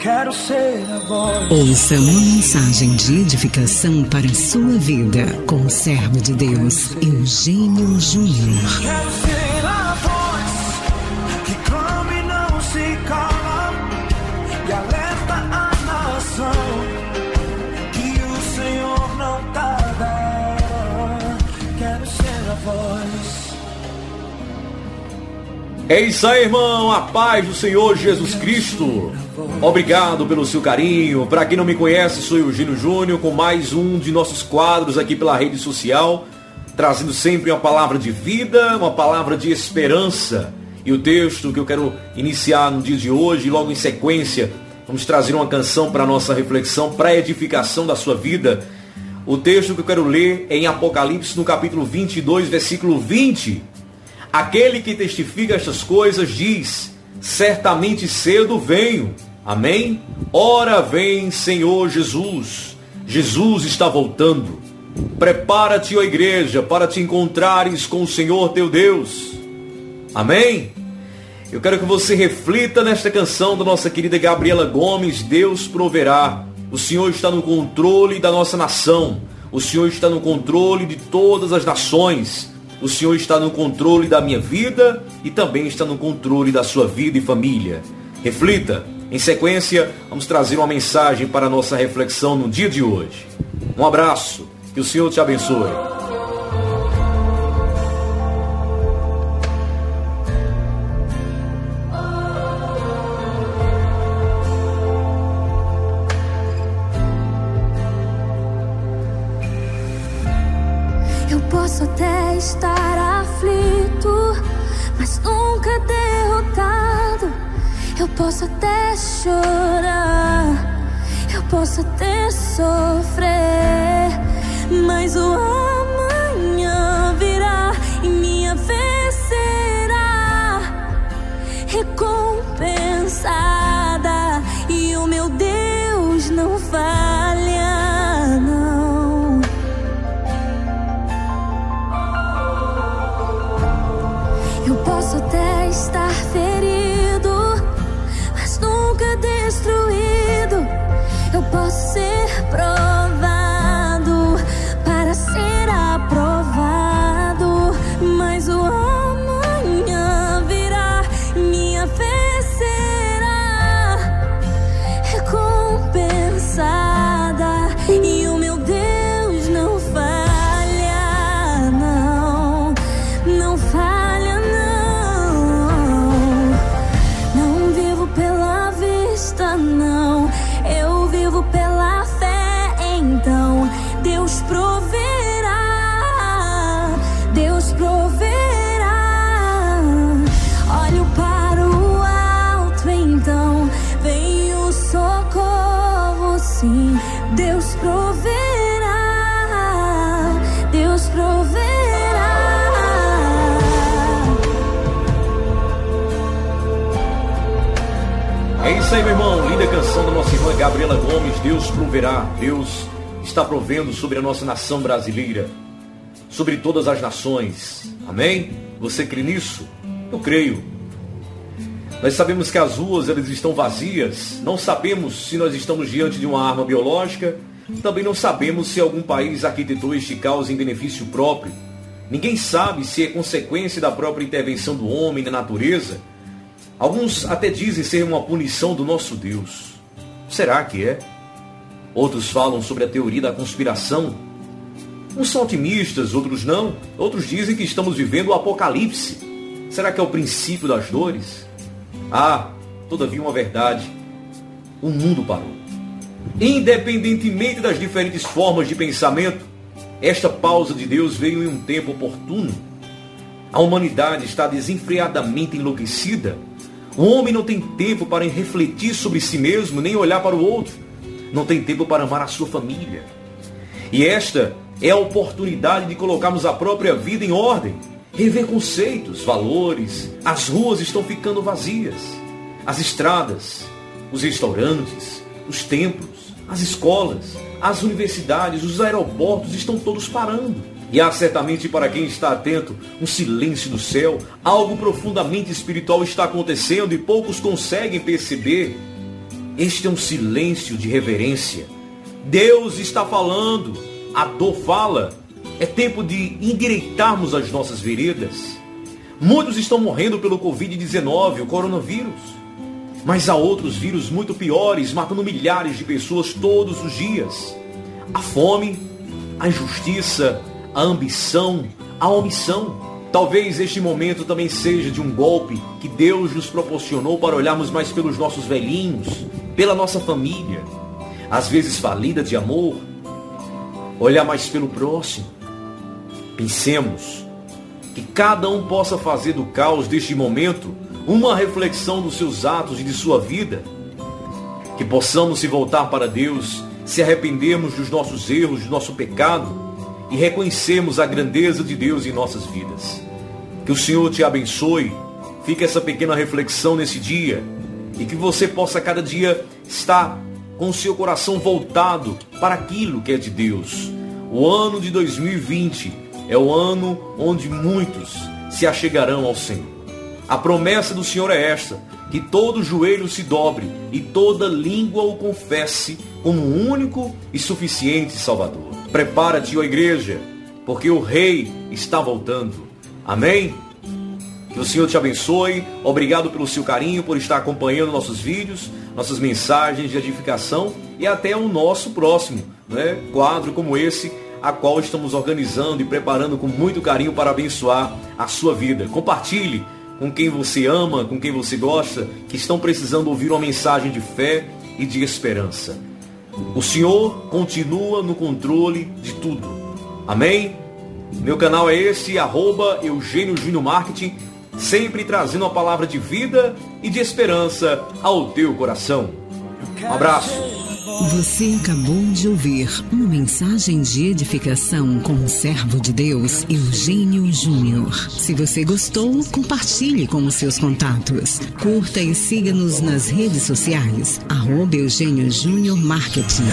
quero ser a voz. Ouça uma mensagem de edificação para a sua vida com o servo de Deus, Eugênio Júnior. Quero ser a voz que clama e não se cala e alerta a nação que o Senhor não tarda. Quero ser a voz. É isso aí, irmão. A paz do Senhor Jesus Cristo. Obrigado pelo seu carinho. Para quem não me conhece, sou Eugênio Júnior com mais um de nossos quadros aqui pela rede social, trazendo sempre uma palavra de vida, uma palavra de esperança. E o texto que eu quero iniciar no dia de hoje, logo em sequência, vamos trazer uma canção para nossa reflexão, para edificação da sua vida. O texto que eu quero ler é em Apocalipse, no capítulo 22, versículo 20. Aquele que testifica estas coisas diz: Certamente cedo venho. Amém? Ora vem, Senhor Jesus. Jesus está voltando. Prepara-te, ó igreja, para te encontrares com o Senhor teu Deus. Amém? Eu quero que você reflita nesta canção da nossa querida Gabriela Gomes, Deus proverá. O Senhor está no controle da nossa nação. O Senhor está no controle de todas as nações. O Senhor está no controle da minha vida e também está no controle da sua vida e família. Reflita. Em sequência, vamos trazer uma mensagem para a nossa reflexão no dia de hoje. Um abraço. Que o Senhor te abençoe. Eu posso até estar aflito, mas nunca derrotado. Eu posso até chorar, eu posso até sofrer, mas o amanhã Deus proverá. Deus proverá. É isso aí, meu irmão. Linda canção da nossa irmã Gabriela Gomes. Deus proverá. Deus está provendo sobre a nossa nação brasileira, sobre todas as nações. Amém? Você crê nisso? Eu creio. Nós sabemos que as ruas elas estão vazias. Não sabemos se nós estamos diante de uma arma biológica. Também não sabemos se algum país arquitetou este caos em benefício próprio. Ninguém sabe se é consequência da própria intervenção do homem na natureza Alguns até dizem ser uma punição do nosso Deus. Será que é? Outros falam sobre a teoria da conspiração. Uns são otimistas, outros não. Outros dizem que estamos vivendo o apocalipse. Será que é o princípio das dores? Ah, todavia uma verdade. O mundo parou. Independentemente das diferentes formas de pensamento, esta pausa de Deus veio em um tempo oportuno. A humanidade está desenfreadamente enlouquecida. O homem não tem tempo para refletir sobre si mesmo, nem olhar para o outro. Não tem tempo para amar a sua família. E esta é a oportunidade de colocarmos a própria vida em ordem, rever conceitos, valores. As ruas estão ficando vazias. As estradas, os restaurantes, os templos, as escolas, as universidades, os aeroportos estão todos parando. E há certamente para quem está atento um silêncio do céu, algo profundamente espiritual está acontecendo e poucos conseguem perceber. Este é um silêncio de reverência. Deus está falando, a dor fala. É tempo de endireitarmos as nossas veredas. Muitos estão morrendo pelo Covid-19, o coronavírus. Mas há outros vírus muito piores, matando milhares de pessoas todos os dias. A fome, a injustiça, a ambição, a omissão. Talvez este momento também seja de um golpe que Deus nos proporcionou para olharmos mais pelos nossos velhinhos, pela nossa família, às vezes falida de amor, olhar mais pelo próximo. Pensemos que cada um possa fazer do caos deste momento uma reflexão dos seus atos e de sua vida. Que possamos se voltar para Deus, se arrependermos dos nossos erros, do nosso pecado e reconhecemos a grandeza de Deus em nossas vidas. Que o Senhor te abençoe. Fica essa pequena reflexão nesse dia e que você possa cada dia estar com o seu coração voltado para aquilo que é de Deus. O ano de 2020 é o ano onde muitos se achegarão ao Senhor. A promessa do Senhor é esta: que todo joelho se dobre e toda língua o confesse como único e suficiente Salvador. Prepara-te, ó igreja, porque o Rei está voltando. Amém? Que o Senhor te abençoe. Obrigado pelo seu carinho, por estar acompanhando nossos vídeos, nossas mensagens de edificação e até o nosso próximo né, quadro como esse, a qual estamos organizando e preparando com muito carinho para abençoar a sua vida. Compartilhe com quem você ama, com quem você gosta, que estão precisando ouvir uma mensagem de fé e de esperança. O Senhor continua no controle de tudo. Amém? Meu canal é esse, arroba Eugênio Júnior Marketing, sempre trazendo a palavra de vida e de esperança ao teu coração. Um abraço. Você acabou de ouvir uma mensagem de edificação com o servo de Deus, Eugênio Júnior. Se você gostou, compartilhe com os seus contatos. Curta e siga-nos nas redes sociais. Arroba Eugênio Júnior Marketing.